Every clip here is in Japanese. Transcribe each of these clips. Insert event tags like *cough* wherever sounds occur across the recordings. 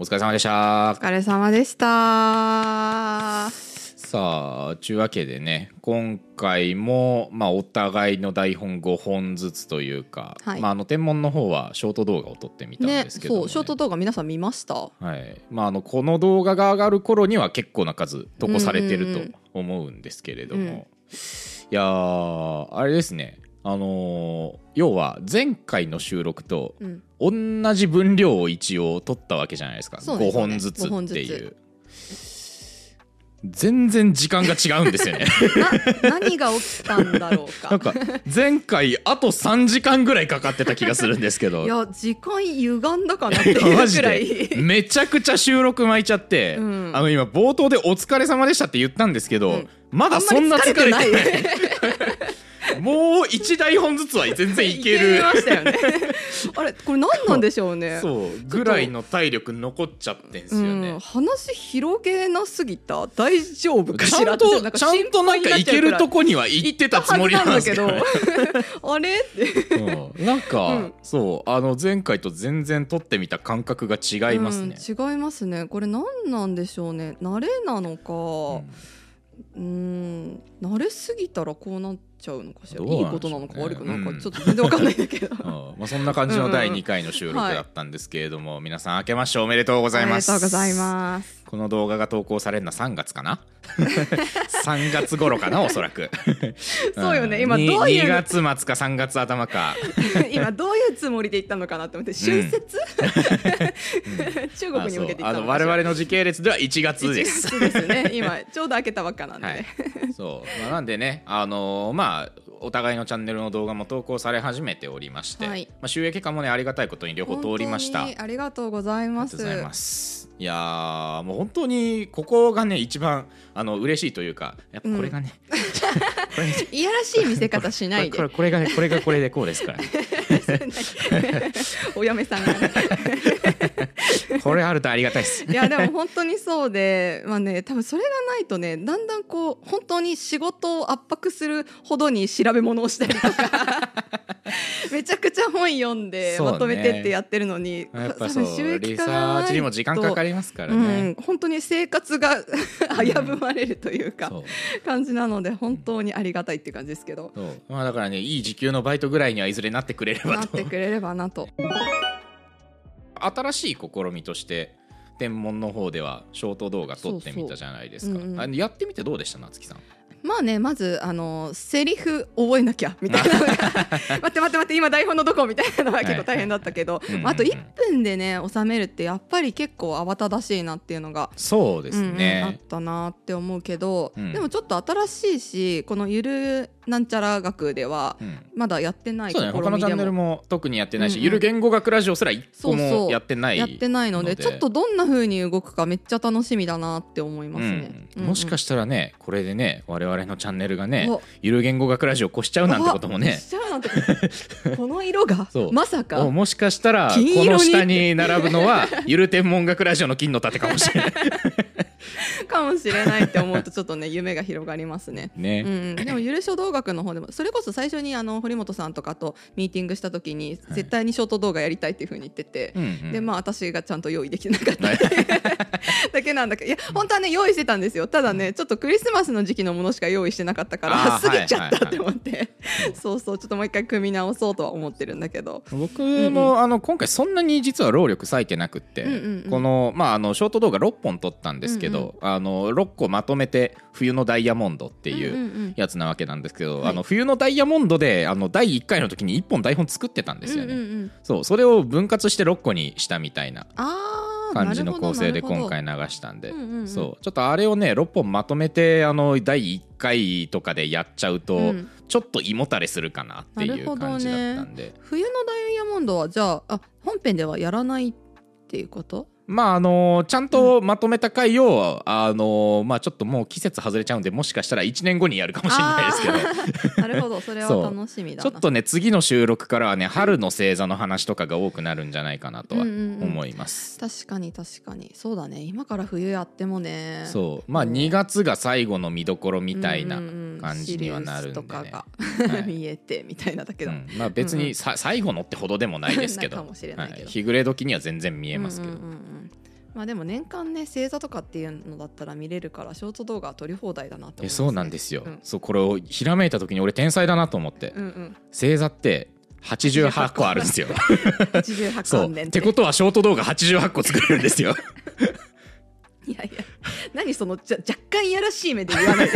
お疲れ様でした。お疲れ様でした。さあちゅうわけでね今回も、まあ、お互いの台本5本ずつというか、はい。まあ、あの天文の方はショート動画を撮ってみたんねですけどもね、そうショート動画皆さん見ました？はい。まあ、あのこの動画が上がる頃には結構な数投稿されてると思うんですけれども、うんうんうん。いやーあれですねあのー要は前回の収録とうん。同じ分量を一応撮ったわけじゃないですか。5そうですよね本ずつ5本ずつっていう全然時間が違うんですよね。*laughs* な何が起きたんだろうか。なんか前回あと3時間ぐらいかかってた気がするんですけど。いや時間歪んだかなっていうマジくらいで。めちゃくちゃ収録巻いちゃって、うん。あの今冒頭で「お疲れ様でした」って言ったんですけど、うん。まだそんな疲れてない *laughs* *laughs* もう1台本ずつは全然いけいるましたよね。*laughs* あれこれ何なんでしょうね。そうぐらいの体力残っちゃってんすよね、うん、話広げなすすぎた？大丈夫かちしら？ゃんとってちゃんとなんかいけるとこには行ってたつもりなんですけど。*laughs* あれ？って。うん。なんか、うん。そうあの前回と全然撮ってみた感覚が違いますね、うん違いますね。これ何なんでしょうね。慣れなのか。うん慣れすぎたらこうなっちゃうのかしら、いいどうなんでしょうね。ことなのか悪くなのかうんちょっと全然わかんないんだけど。うん。まあ、そんな感じの第2回の収録だったんですけれども、皆さん明けましておめでとうございます。おめでとうございます。この動画が投稿されるのは3月かな？*laughs* 3月頃かなおそらく。*laughs* そうよね。ん。今どういう2月末か3月頭か。*laughs* 今どういうつもりで言ったのかなって思って春節、中国に向けて言あそう。あのったの我々の時系列では1月です。1月ですね。今ちょうど開けたばっかなんで。はねい、そう、まあ、なんでね、あのーまあ、お互いのチャンネルの動画も投稿され始めておりまして、はい。まあ、収益化もね、ありがたいことに両方通りました。ありがとうございがます。いやーもう本当にここがね一番あの嬉しいというかやっぱこれがね、これ *laughs* いやらしい見せ方しないで。これこれがねこれがこれでこうですから、ね、*laughs* お嫁さんがね。*laughs* これあるとありがたいです。いやでも本当にそうでまあね多分それがないとねだんだんこう本当に仕事を圧迫するほどに調べ物をしたりとかめちゃくちゃ本読んでまとめてってやってるのに、やっぱそう収益化がなも時間かかりますからうねん、、本当に生活が危ぶまれるというか、そう。感じなので本当にありがたいっていう感じですけど、まあだからねいい時給のバイトぐらいにはいずれなってくれればなっとてくれればなと。新しい試みとして天文の方ではショート動画撮ってみたじゃないですか。そうそう。うんうん。あのやってみてどうでした夏木さん？まあねまずあのセリフ覚えなきゃみたいな。の *laughs* が待って待って待って今台本のどこみたいなのは結構大変だったけど、うん。うん。うんあと1分でね収めるってやっぱり結構慌ただしいなっていうのがそうですうんうんあっね、たなって思うけど、うん。でもちょっと新しいしこのゆるなんちゃら学ではうん。まだやってない試そうだね他のチャンネルも特にやってないし、うん。うんゆる言語学ラジオすら一個もやってないやってないのでちょっとどんな風に動くかめっちゃ楽しみだなって思いますね。うん、もしかししたらねこれでね我々のチャンネルがねお。ゆる言語学ラジオ越しちゃうなんてこともね。しちゃうなんてこの色が？*laughs* まさか。おもしかしたらこの下に並ぶのはゆる天文学ラジオの金の盾かもしれない。*laughs* かもしれないって思うとちょっとね夢が広がりますね。ね、うん、でもゆる書道学の方でもそれこそ最初にあの堀本さんとかとミーティングした時に絶対にショート動画やりたいっていうふうに言ってて、うんうん。でまあ私がちゃんと用意できなかった。*laughs* だけなんだけどいや本当はね用意してたんですよ。ただねちょっとクリスマスの時期のものしか用意してなかったから過ぎちゃったってはい思って、*laughs* そうそうちょっともう一回組み直そうとは思ってるんだけど。僕も、あの今回そんなに実は労力割いてなくって、うんうんうん。この,、まあ、あのショート動画6本撮ったんですけど、あの6個まとめて「冬のダイヤモンド」っていんうんううん。やつなわけなんですけど、はい。あの冬のダイヤモンドであの第1回の時に1本台本作ってたんですよね、うんうんうん。そうそれを分割して6個にしたみたいな。あー感じの構成で今回流したんで、うんうんうん。そう。ちょっとあれをね6本まとめてあの第1回とかでやっちゃうと、うん。ちょっと胃もたれするかなっていう感じだったんで、冬のダイヤモンドはじゃああ本編ではやらないっていうこと？まああのちゃんとまとめた回を、あのまあちょっともう季節外れちゃうんでもしかしたら1年後にやるかもしれないですけどそれは楽しみだな。ちょっとね次の収録からはね春の星座の話とかが多くなるんじゃないかなとはうんうんうん。思います。確かに確かに。そうだね。今から冬やってもね。そう。まあ2月が最後の見どころみたいなうんうんうん。感じにはなるんで、ね。シリウスとかが、はい。*laughs* 見えてみたいなだけど、うん。まあ別にさ、最後のってほどでもないですけど。*laughs* 日暮れ時には全然見えますけど、うんうんうんうんまあでも年間ね星座とかっていうのだったら見れるからショート動画撮り放題だなって思います、ね、えそうなんですよ、うん。そうこれをひらめいた時に俺天才だなと思って、うんうん。星座って88個あるんですよ。88そう。ってことはショート動画88個作れるんですよ。いやいや。何そのじゃ若干いやらしい目で言わないで。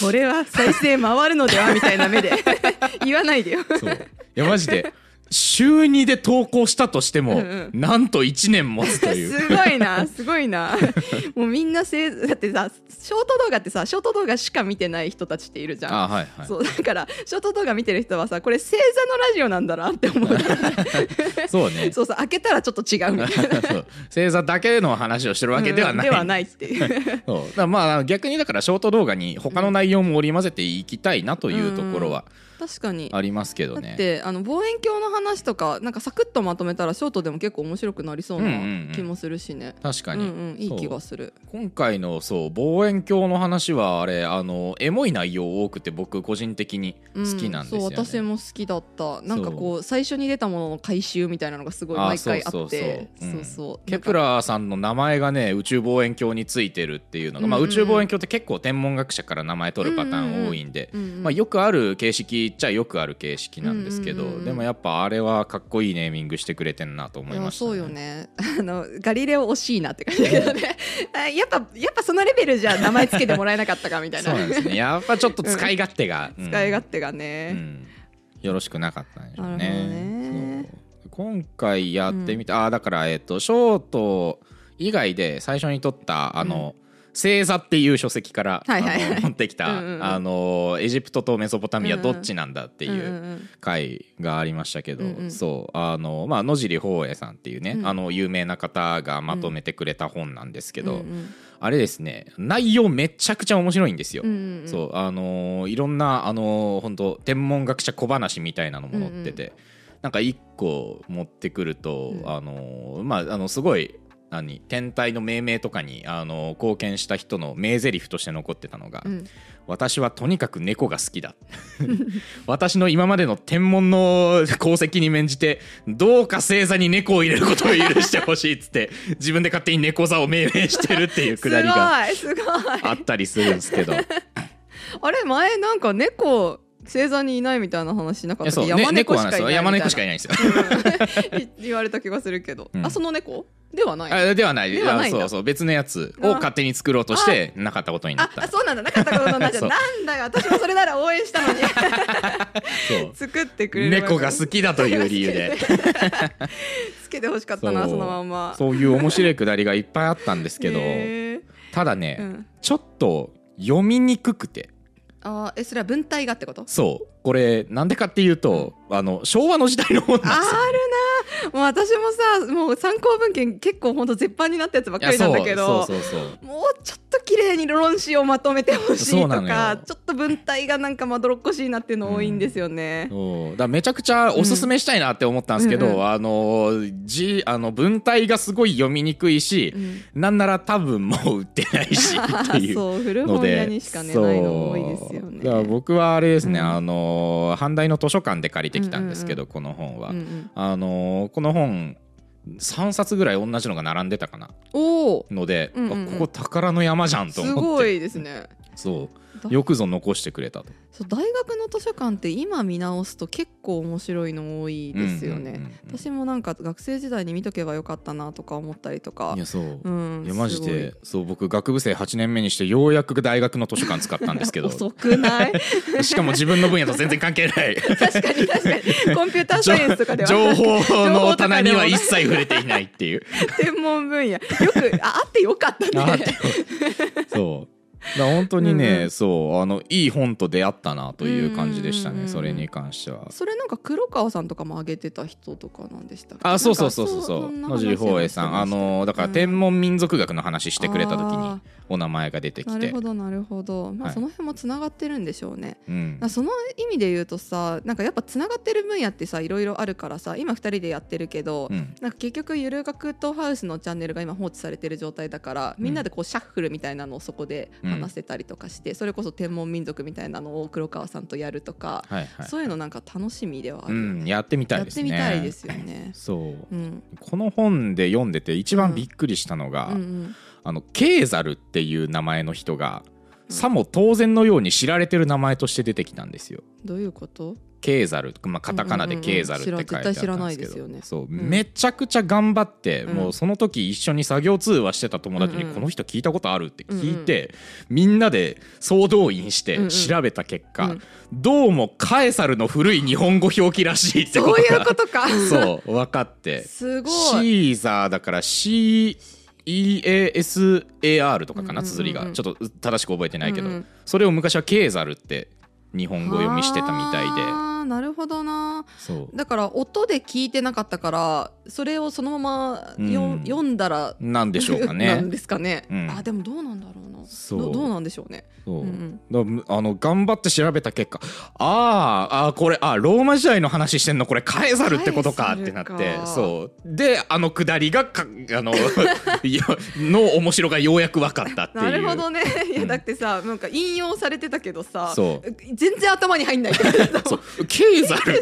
これは再生回るのではみたいな目で。*laughs* 言わないでよ。そう。いやマジで週2で投稿したとしても、うんうん。なんと1年持つという。すごいなすごいな。*laughs* もうみんなせいだってさショート動画ってさショート動画しか見てない人たちっているじゃん。あはいはい。そうだからショート動画見てる人はさこれ星座のラジオなんだなって思う *laughs* そうね。そうそう開けたらちょっと違うみたいな。*laughs* 星座だけの話をしてるわけではない、うんではないっていう。そう。だまあ逆にだからショート動画に他の内容も織り交ぜていきたいなというところは確かに。ありますけどだね。ってあの望遠鏡の話とかなんかサクッとまとめたらショートでも結構面白くなりそうなうんうんうん。気もするしね、確かに、うんうんいい気がする。今回のそう望遠鏡の話はあれあのエモい内容多くて僕個人的に好きなんですよね。うん、そう私も好きだった。なんかこう最初に出たものの回収みたいなのがすごいあ毎回あって。そううん。そうケプラーさんの名前がね宇宙望遠鏡についてるっていうのが、まあ、うんうん。宇宙望遠鏡って結構天文学者から名前取るパターン多いんで、うんうん。まあ、よくある形式っちゃよくある形式なんですけど、うんうんうん。うんでもやっぱあれはかっこいいネーミングしてくれてんなと思いました、いやそうよね。あのガリレオ惜しいなって感じだけどねあ *laughs* やっぱやっぱそのレベルじゃ名前つけてもらえなかったかみたいな。そうですね。やっぱちょっと使い勝手が、うん。使い勝手がうね、ん。よろしくなかったんでしょうね。今回やってみた、あだからえっとショート以外で最初に撮ったあの、星座っていう書籍から、はいはい持ってきた、うんうんうん。あのエジプトとメソポタミアどっちなんだっていうんうんううん。回がありましたけど、うんうん。そうあのまあ野尻宝永さんっていうね、うん。あの有名な方がまとめてくれた本なんですけど、うんうん。あれですね内容めちゃくちゃ面白いんですよ。うんうんうん。そうあのーいろんなあのー本当天文学者小話みたいなのも載ってて、なんか一個持ってくると、うん。あのーまああのすごい何天体の命名とかに、あのー貢献した人の名台詞として残ってたのが、うん。私はとにかく猫が好きだ。*laughs* 私の今までの天文の功績に免じてどうか星座に猫を入れることを許してほしいっつって *laughs* 自分で勝手に猫座を命名してるっていうくだりがあったりするんですけど。*laughs* あれ前なんか猫星座にいないみたいな話しなかったっけ？山猫しかいない山猫しかいないんですよ。うん言われた気がするけど、うんあその猫ではない。あではない。ではないそうそう。別のやつを勝手に作ろうとしてなかったことになった。ああそうなんだ。なかったことになっちゃそう。うなんだよ。私もそれなら応援したのに。作ってくれる猫が好きだという理由で。*laughs* つけてほしかったなそのまんま。そういう面白いくだりがいっぱいあったんですけど。ただね、うん。ちょっと読みにくくてあーえそれは文体がってこと？そう。これなんでかっていうと、あの昭和の時代の本あなんですよ。るなもう私もさもう参考文献結構ほんと絶版になったやつばっかりなんだけどもうちょっと綺麗に論旨をまとめてほしいとかよ。ちょっと文体がなんかまどろっこしいなっていうの多いんですよね。そうだからめちゃくちゃおすすめしたいなって思ったんですけど、うん。うん。あの字あの文体がすごい読みにくいし、うん。なんなら多分もう売ってないしっていうそう古ので本屋にしかねそうないの多いですよね。だから僕はあれですね、うん。あの阪大の図書館で借りてきたんですけど、うん。この本は、うんうん。あのこの本3冊ぐらい同じのが並んでたかな。おおので、うんうんうん。あここ宝の山じゃんとす思って。ごいですね。そう。だよくぞ残してくれたと。そう大学の図書館って今見直すと結構面白いの多いですよね。私もなんか学生時代に見とけばよかったなとか思ったりとか。い。やそう、うん、いやマジでそう僕学部生8年目にしてようやく大学の図書館使ったんですけど。*laughs* 遅くない？*laughs* しかも自分の分野と全然関係ない。確かに確かに。コンピューターサイエンスとかでは。情報の棚には一切触れていないっていう。*laughs* 天文分野。よくああってよかったね。あってそうだ本当にね、うんうん。そうあのいい本と出会ったなという感じでしたうんうんうんうん。ねそれに関しては。それなんか黒川さんとかも挙げてた人とかなんでしたっけ？あそうそうそうそう。そう野尻宝永さん。あのだから天文民族学の話してくれた時にあお名前が出てきて。ーなるほどなるほど。まあはい。その辺もつながってるんでしょうね、うん。まあその意味で言うとさなんかやっぱつながってる分野ってさいろいろあるからさ今2人でやってるけど、うん。なんか結局ゆる学とハウスのチャンネルが今放置されてる状態だからみんなでこうシャッフルみたいなのをそこでこ話せたりとかして、それこそ天文民族みたいなのを黒川さんとやるとか、はいはい。そういうのなんか楽しみではあうるよね、んやってみたいやってですねみたいですよね。そう。うん。この本で読んでて一番びっくりしたのが、うん。うんあのケーザルっていう名前の人が、うん。さも当然のように知られてる名前として出てきたんですよ。どういうこと？ケーザル、まあ、カタカナでケーザルって書いてあったんですけど、ね。そう、ん。めちゃくちゃ頑張って、うん。もうその時一緒に作業通話してた友達に、うんうん。この人聞いたことあるって聞いて、みんなで総動員してうんうん。調べた結果、うん。どうもカエサルの古い日本語表記らしいってこそうとがいうことか。*laughs* そう分かって。すごい。シーザーだから CEASAR とかかなうんうんうんうん。綴りが。ちょっと正しく覚えてないけど、うんうん。それを昔はケーザルって日本語読みしてたみたいでなるほどな。そう。だから音で聞いてなかったからそれをそのままよ、うん。読んだらなんでしょうか *laughs* なねんですかね、うん。あでもどうなんだろうな。そう。どどうなんでしょうね。そう、うんだからあの頑張って調べた結果あーあーこれあローマ時代の話してんのこれカエサルってことかってなってかそう。であのくだりがかあの *laughs* の面白がようやく分かったっていう。なるほどね。いやうんだってさなんか引用されてたけどさそう。全然頭に入んないそうケーザル。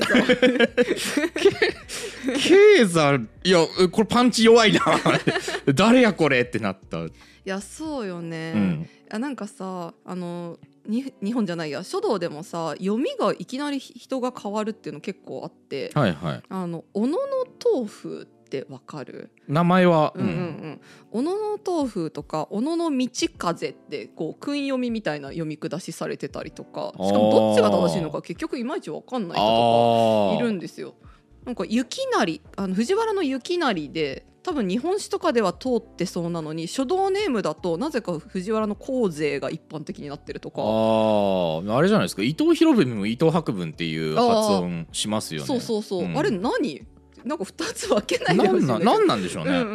ケーザル。いやこれパンチ弱いな。誰やこれってなった、いやそうよね、うん。いやなんかさあのに日本じゃないや。書道でもさ読みがいきなり人が変わるっていうの結構あって。はいはい。あの小野の豆腐ってわかる？名前は、うんうんうん、小野の豆腐とか小野の道風ってこう訓読みみたいな読み下しされてたりとかしかもどっちが正しいのか結局いまいちわかんない人とあかいるんですよ。なんか雪成あの藤原の雪成で多分日本史とかでは通ってそうなのに書道ネームだとなぜか藤原の光勢が一般的になってるとか。あー。あれじゃないですか。伊藤博文も伊藤博文っていう発音しますよね。そうそうそう、ん。あれ何？なんか2つ分けないでほしいんだけどななんなんでしょうね、うんうん。う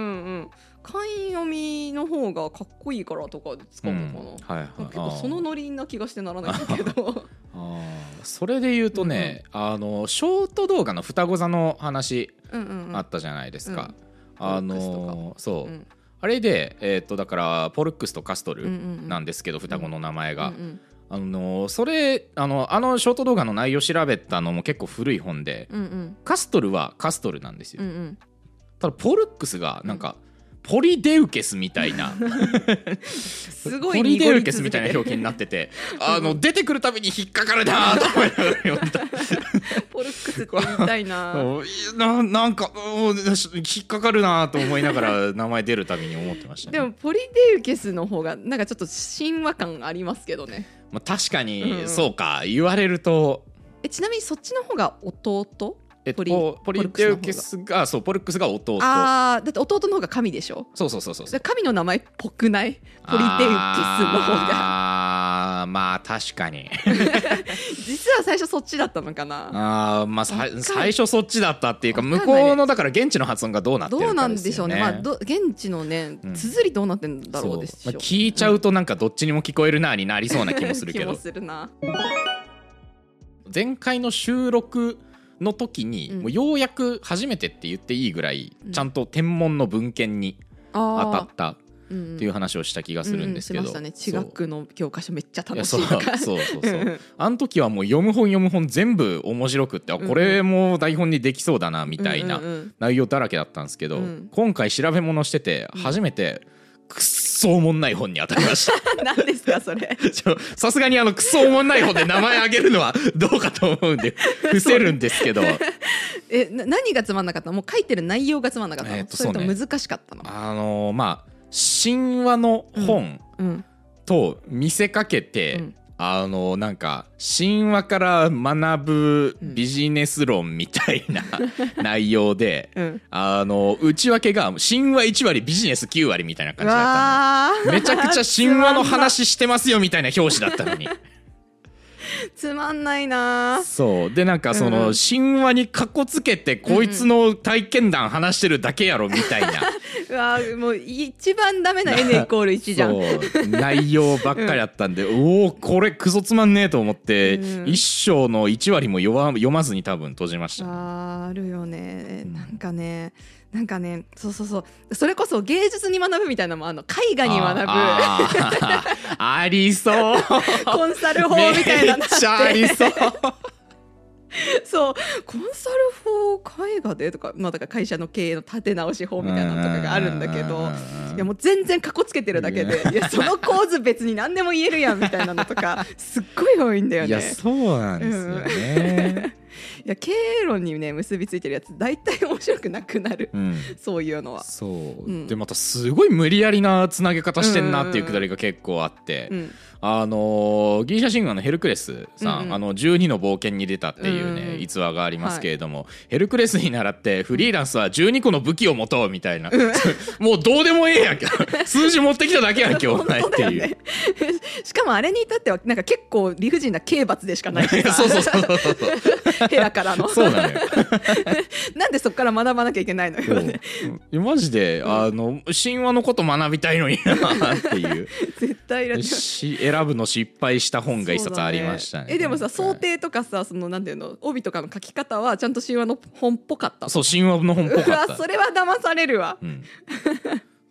ん漢読みの方がかっこいいからとかで使うのかな、はいはい。なんか結構そのノリな気がしてならないんだけど。*laughs* それで言うとね、あのショート動画の双子座の話うんうんうん。あったじゃないですか、うん。あのそう、うん。あれで、えー、とだからポルックスとカストルうんうんうん。なんですけど、双子の名前が、うんうんあのそれあのあのショート動画の内容調べたのも結構古い本で、うんうん。カストルはカストルなんですよ、うんうん。ただポルックスがなんか、ポリデウケスみたいな。*laughs* すごいポリデウケスみたいな表記になっててあの出てくるたびに引っかかるなと思いながら読んだ。ポルックスって言いたいなうん *laughs* ななんかうん引っかかるなと思いながら名前出るたびに思ってましたね。でもポリデウケスの方がなんかちょっと神話感ありますけどねまあ、確かに、うんそうか言われると。えちなみにそっちの方が弟？えっとポリポポリデウケスがそうポルックスが弟。あーだって弟の方が神でしょ？そうそうそうそうで神の名前っぽくない？ポリデウケスの方が。あーまあ確かに。*laughs* 実は最初そっちだったのかな？あーまあさ最初そっちだったっていうか向こうのだから現地の発音がどうなってるかどうなんでしょうね。まあど現地のねうん。綴りどうなってんだろうでしう。まあ、聞いちゃうとなんかどっちにも聞こえるなになりそうな気もするけ気もど。するな前回の収録の時に、うん。もうようやく初めてって言っていいぐらい、うん。ちゃんと天文の文献に当たあったっーていう話をした気がするんですけど、うんうんね。地学の教科書めっちゃ楽しいやそう。そうそうそう。うんうん。あの時はもう読む本読む本全部面白くってこれも台本にできそうだなみたいなうんうんうん。内容だらけだったんですけど、うん。今回調べ物しててうん。初めてくっそおもんない本に当たりました。*laughs* 何ですかそれ。*laughs* さすがにあのクソおもんない本で名前あげるのは *laughs* どうかと思うんで伏せるんですけど。えな何がつまんなかったの？もう書いてる内容がつまんなかったの、えーとそれとそうね難しかったの？あのまあ神話の本うん。と見せかけて、うん。あのなんか神話から学ぶビジネス論みたいな *laughs* 内容で、うん。あの内訳が神話1割ビジネス9割みたいな感じだったのめちゃくちゃ神話の話してますよみたいな表紙だったのに *laughs* *laughs* つまんないな。そう。でなんかその、うん。神話にかっこつけてこいつの体験談話してるだけやろみたいな、*laughs* うわーもう一番ダメな N イコール1じゃん。内容ばっかりあったんで、おおこれクソつまんねえと思って、うん。一章の1割も読まずに多分閉じました、あーあるよね。うん。なんかねなんかねそうそうそう。それこそ芸術に学ぶみたいなのもあの。絵画に学ぶ。ありそう。コンサル法みたいなのめっありそう。そう。コンサル法絵画でとか,、まあ、だから会社の経営の立て直し法みたいなのとかがあるんだけど。いやもう全然かっこつけてるだけで。いや。その構図別に何でも言えるやんみたいなのとかすっごい多いんだよね。いやそうなんですよね、いや経営論にね結びついてるやつ大体面白くなくなる。うん。そういうのは。そう、うん。でまたすごい無理やりなつなげ方してんなっていうくだりが結構あって、うん。あのーギリシャ神話のヘルクレスさん、うんうん。あの12の冒険に出たっていうね、うんうん逸話がありますけれども、ヘルクレスに倣ってフリーランスは12個の武器を持とうみたいな、*laughs* もうどうでもええやんけ。*laughs* 数字持ってきただけやんけお前っていう。ね。しかもあれに至ってはなんか結構理不尽な刑罰でしかない *laughs* そうそうそうそうヘラからの。*laughs* そうなのよ。*laughs* なんでそこから学ばなきゃいけないのよ。ねう。ん。マジで、あの神話のこと学びたいのに。な *laughs* っていう。絶対いし選ぶの失敗した本が一冊ありましたね。えでもさ想はい。定とかさそのなんていうの？帯とかの書き方はちゃんと神話の本っぽかった？そう神話の本っぽうかった。わそ。れは騙されるわ。うん。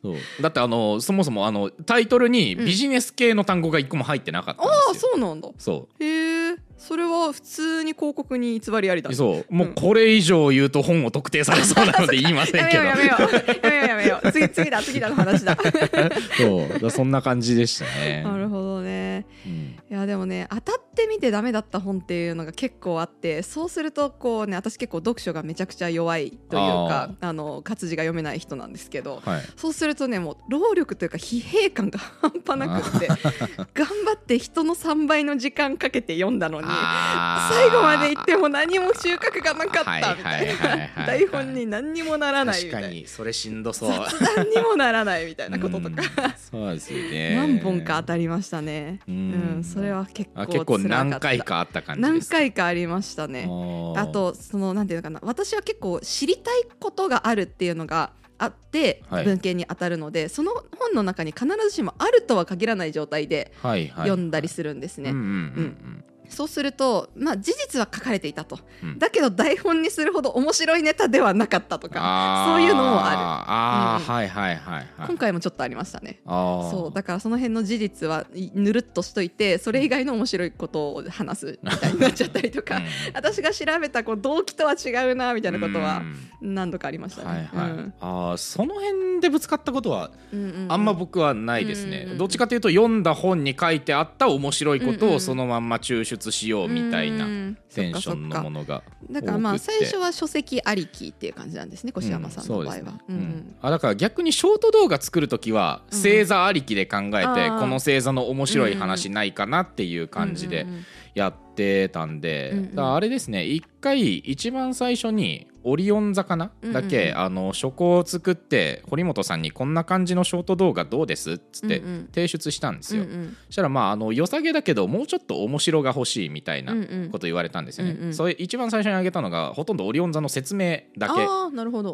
そう。だってあのそもそもあのタイトルにビジネス系の単語が一個も入ってなかったんああですよ。そうなんだ。そへえそれは普通に広告に偽りありだうそう。もうこれ以上言うと本を特定されそうなので言いませんけどやめようやめようやめようやめよう。次次だ次だの話だそうそんな感じでしたね。なるほどねうんいやでもね当たってみてダメだった本っていうのが結構あってそうするとこうね私結構読書がめちゃくちゃ弱いというかあの活字が読めない人なんですけどはいそうするとねもう労力というか疲弊感が半端なくって頑張って人の3倍の時間かけて読んだのに最後まで行っても何も収穫がなかったみたいはいはいはいはいな台本に何にもならないみ確かたいなにそれしんどそう。雑談にもならないみたいなこととかうんそうですよね。何本か当たりましたね。ううんん、それは結構あ結構辛かった何回かあった感じ何です。回かありましたね。ーあとそのなんていうのかな私は結構知りたいことがあるっていうのがあってはい文献に当たるので、その本の中に必ずしもあるとは限らない状態ではいはい、読んだりするんですね。そうすると、まあ、事実は書かれていたと、うん。だけど台本にするほど面白いネタではなかったとかそういうのもああはいはいはいはい。る今回もちょっとありましたね。そうだからその辺の事実はいぬるっとしといてそれ以外の面白いことを話すみたいになっちゃったりとか、うん。*laughs* 私が調べたこう動機とは違うなみたいなことはうん。何度かありましたはいね。はい、うん。あーその辺でぶつかったことはあんま僕はないですね、うんうんどっちかというと読んだ本に書いてあった面白いことをそのまんま抽出しようみたいなうんテンションのものがだからまあ最初は書籍ありきっていう感じなんですね越山さんの場合は。うんそうですね。うん。うん。うんあだから逆にショート動画作る時はうん。星座ありきで考えて、あー。この星座の面白い話ないかなっていう感じでうんうんうんやってたんで、うんうんあれですね一回一番最初にオリオン座かな、うんうんだけあの書稿を作って堀本さんにこんな感じのショート動画どうですっつってうんうん。提出したんですよ、うんうん。そしたらまああの良さげだけどもうちょっと面白が欲しいみたいなうんうんこと言われたんですよね、うんうんそれ一番最初に挙げたのがほとんどオリオン座の説明だけ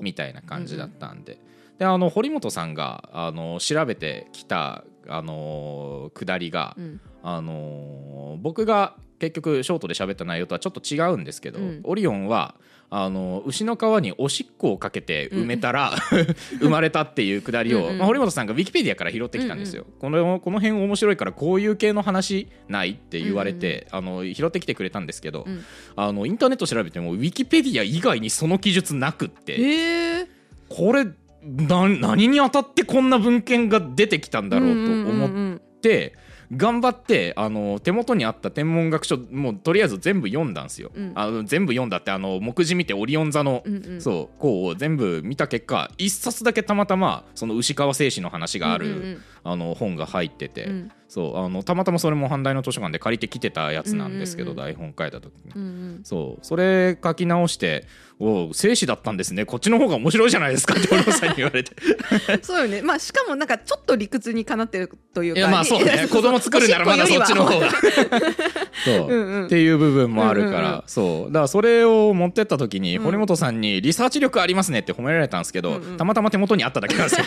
みたいな感じだったんで,、であの堀本さんがあの調べてきたあの下りが、うん。あの僕が結局ショートで喋った内容とはちょっと違うんですけど、うん。オリオンはあの牛の皮におしっこをかけて埋めたら、*laughs* 生まれたっていうくだりを、うんうん。まあ、堀本さんがウィキペディアから拾ってきたんですよ、このこの辺面白いからこういう系の話ないって言われて、あの拾ってきてくれたんですけど、うん。あのインターネット調べてもウィキペディア以外にその記述なくって。これな何に当たってこんな文献が出てきたんだろうと思っ思て頑張ってあの手元にあった天文学書もうとりあえず全部読んだんですよ。うん。あの全部読んだってあの目次見てオリオン座の、うんうん。そうこう全部見た結果一冊だけたまたまその牛川製紙の話がある、うんうんあの本が入ってて、うん。そうあのたまたまそれも阪大の図書館で借りてきてたやつなんですけど、うんうん台本書いた時に。うんうん。そうそれ書き直して「おう生死だったんですね。こっちの方が面白いじゃないですか」ってお父さんに言われて。*laughs* そうよね。まあしかもなんかちょっと理屈にかなってるというか。いやまあそうね。*laughs* 子供作るならまだそっちの方が。*laughs* そう、うんうん。っていう部分もあるから、うんうんうん。そう。だからそれを持ってった時にうん。堀本さんに「リサーチ力ありますね」って褒められたんですけど、うんうん。たまたま手元にあっただけなんですよ。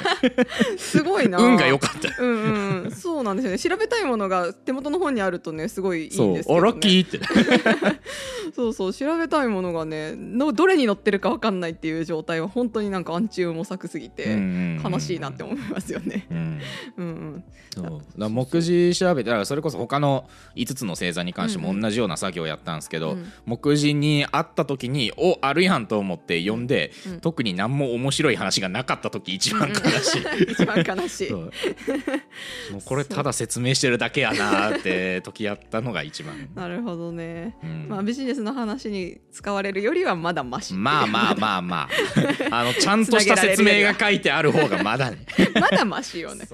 すごいな。運が良かった。うんうんそうなんですよね。調調べたいものが手元の本にあるとねすごいいいんそうですけど、ね、あラッキーって。そうそう。調べたいものがねのどれに載ってるか分かんないっていう状態は本当になんか暗中模索すぎて悲しいなって思いますよね。目次調べてだからそれこそ他の5つの星座に関しても同じような作業をやったんですけど、うん。目次にあった時におあるやんと思って読んで、うん。特に何も面白い話がなかった時一番悲しい。*laughs* 一番悲しい。もうこれただ説明してるだけやなーって時やったのが一番、*laughs* なるほどね、うん。まあビジネスの話に使われるよりはまだマシまあまあまあまあ。*laughs* あのちゃんとした説明が書いてある方がまだね。*laughs* まだマシよね。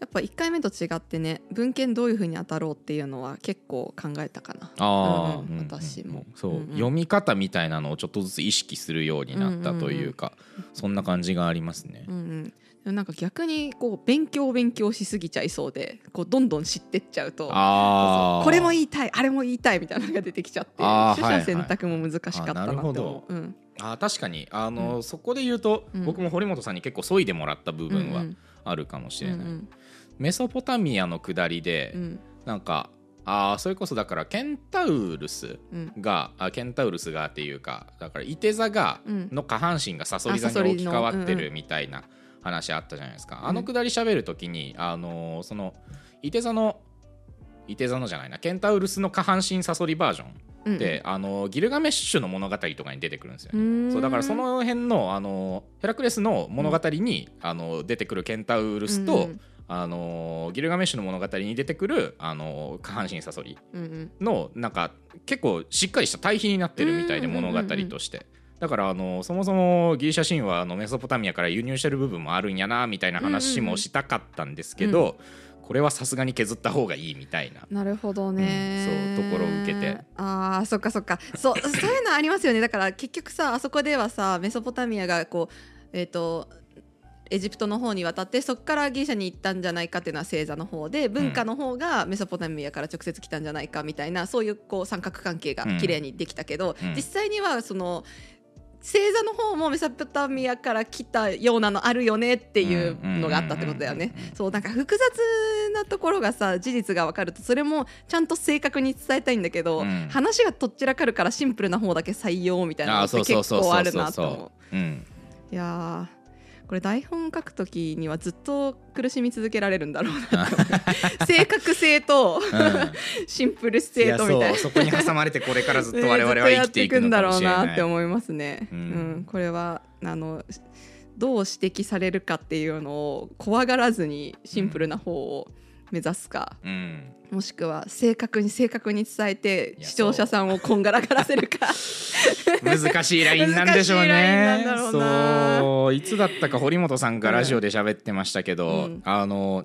やっぱ1回目と違ってね文献どういうふうに当たろうっていうのは結構考えたかな。あー。うんうん。うん私も。そう、うんうん。読み方みたいなのをちょっとずつ意識するようになったというか、そんな感じがありますね。う。んうんなんか逆にこう勉強勉強しすぎちゃいそうでこうどんどん知ってっちゃうとこれも言いたいあれも言いたいみたいなのが出てきちゃって取捨選択も難しかったなってなるほど。思う。うん。あー確かに。あの、そこで言うと、うん。僕も堀本さんに結構削いでもらった部分はうんうん。あるかもしれない。うんメソポタミアの下りで、うん。なんかあーそれこそだからケンタウルスうん。ケンタウルスがっていうかだからいて座が、うん。の下半身がサソリ座に置き換わってうんうん。るみたいな話あったじゃないですか、ん。あのくだり喋るときに、あのーそのいて座のいて座のじゃないなケンタウルスの下半身サソリバージョンうんで、あのギルガメッシュの物語とかに出てくるんですよね。うそうだからその辺のあのヘラクレスの物語に、あの出てくるケンタウルスと、うんあのギルガメッシュの物語に出てくるあの下半身サソリうんうん。のなんか結構しっかりした対比になってるみたいでうんうんうんうん。物語として。だからあのそもそもギリシャ神話のメソポタミアから輸入してる部分もあるんやなみたいな話もしたかったんですけど、これはさすがに削った方がいいみたいな。なるほどね、うんそうところを受けて。あーそっかそっか。そう *laughs* そういうのありますよね。だから結局さあそこではさメソポタミアがこうえっ、とエジプトの方に渡ってそこからギリシャに行ったんじゃないかっていうのは星座の方で文化の方がメソポタミアから直接来たんじゃないかみたいなそういうこう三角関係が綺麗にできたけど、うん。実際にはその星座の方もメソポタミアから来たようなのあるよねっていうのがあったってことだよね。そうなんか複雑なところがさ事実が分かるとそれもちゃんと正確に伝えたいんだけど、うん。話がとっちらかるからシンプルな方だけ採用みたいなのあって結構あるなと思う。いやーこれ台本書くときにはずっと苦しみ続けられるんだろうな正確 *laughs* 性とうん。シンプル性とみたいな。そうそこに挟まれてこれからずっとね我々は生きていくんだろうなって思いますね。ううん。ん、これはあのどう指摘されるかっていうのを怖がらずにシンプルな方を目指すか、うん。もしくは正確に正確に伝えて視聴者さんをこんがらがらせるか。*laughs* 難しいラインなんでしょうね。*laughs* んだろうなそういつだったか堀本さんがラジオで喋ってましたけど、うん。あの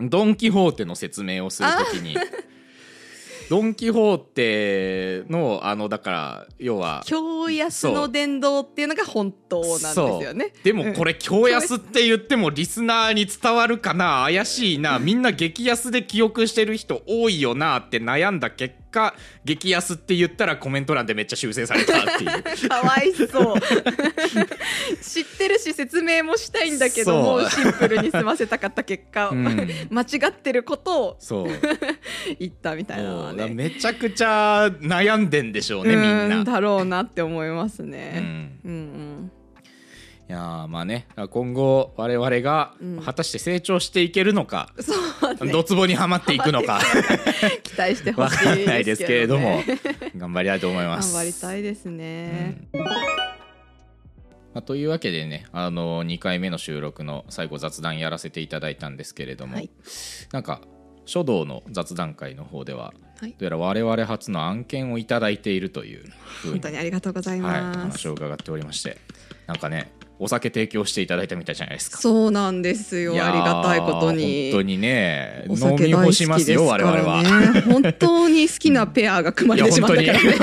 ドン・キホーテの説明をするときに *laughs* ドン・キホーテのあのだから要は京安の伝道っていうのが本当なんですよね。でもこれ京安って言ってもリスナーに伝わるかな怪しいな。みんな激安で記憶してる人多いよなって悩んだ結果激安って言ったらコメント欄でめっちゃ修正されたっていう。*laughs* かわいそう。*laughs* 知ってるし説明もしたいんだけどそう。もシンプルに済ませたかった結果、うん。*laughs* 間違ってることをそう。言ったみたいなね。めちゃくちゃ悩んでんでしょうねみんうな。だろうなって思いますうね。ん。うんうんいやーまあね今後我々がうん果たして成長していけるのか、そうねドツボにはまっていくのか *laughs* 期待してほわしいかんないですけれどもね *laughs* 頑張りたいと思います。頑張りたいですね。うんまあ、というわけでねあの2回目の収録の最後雑談やらせていただいたんですけれども、はいなんか書道の雑談会の方でははいどうやら我々初の案件をいただいているという本当にありがとうございはい、おます。話を伺っておりましてなんかねお酒提供していただいたみたいじゃないですか。そうなんですよ。ありがたいことに。本当にねお酒飲み干しますよ我々は。本当に好きなペアが組まれてしまったからね。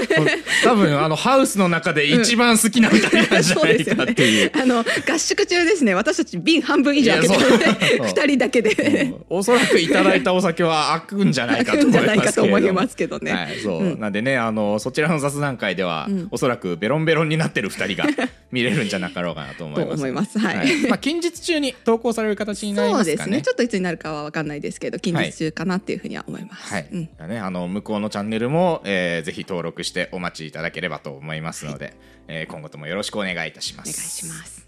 *laughs* 多分あのハウスの中で一番好きな二人なんじゃないかっていう。あの合宿中ですね。私たち瓶半分以上開けてるいやそう。*laughs* 二人だけで。うん。おそらくいただいたお酒は開くんじゃないかと思いますけれども。開くんじゃないかと思いますけどね。はい、そう、うん。なんでねあのそちらの雑談会では、うん。おそらくベロンベロンになってる二人が見れるんじゃなかろうかなと思います。と思います。はい。*laughs* まあ近日中に投稿される形になりそうますかね。ですね。ちょっといつになるかは分かんないですけど近日中かなっていうふうには思います、はい、うん。だね、あの向こうのチャンネルも、えーぜひ登録してお待ちいただければと思いますので、えー今後ともよろしくお願いいたします。お願いします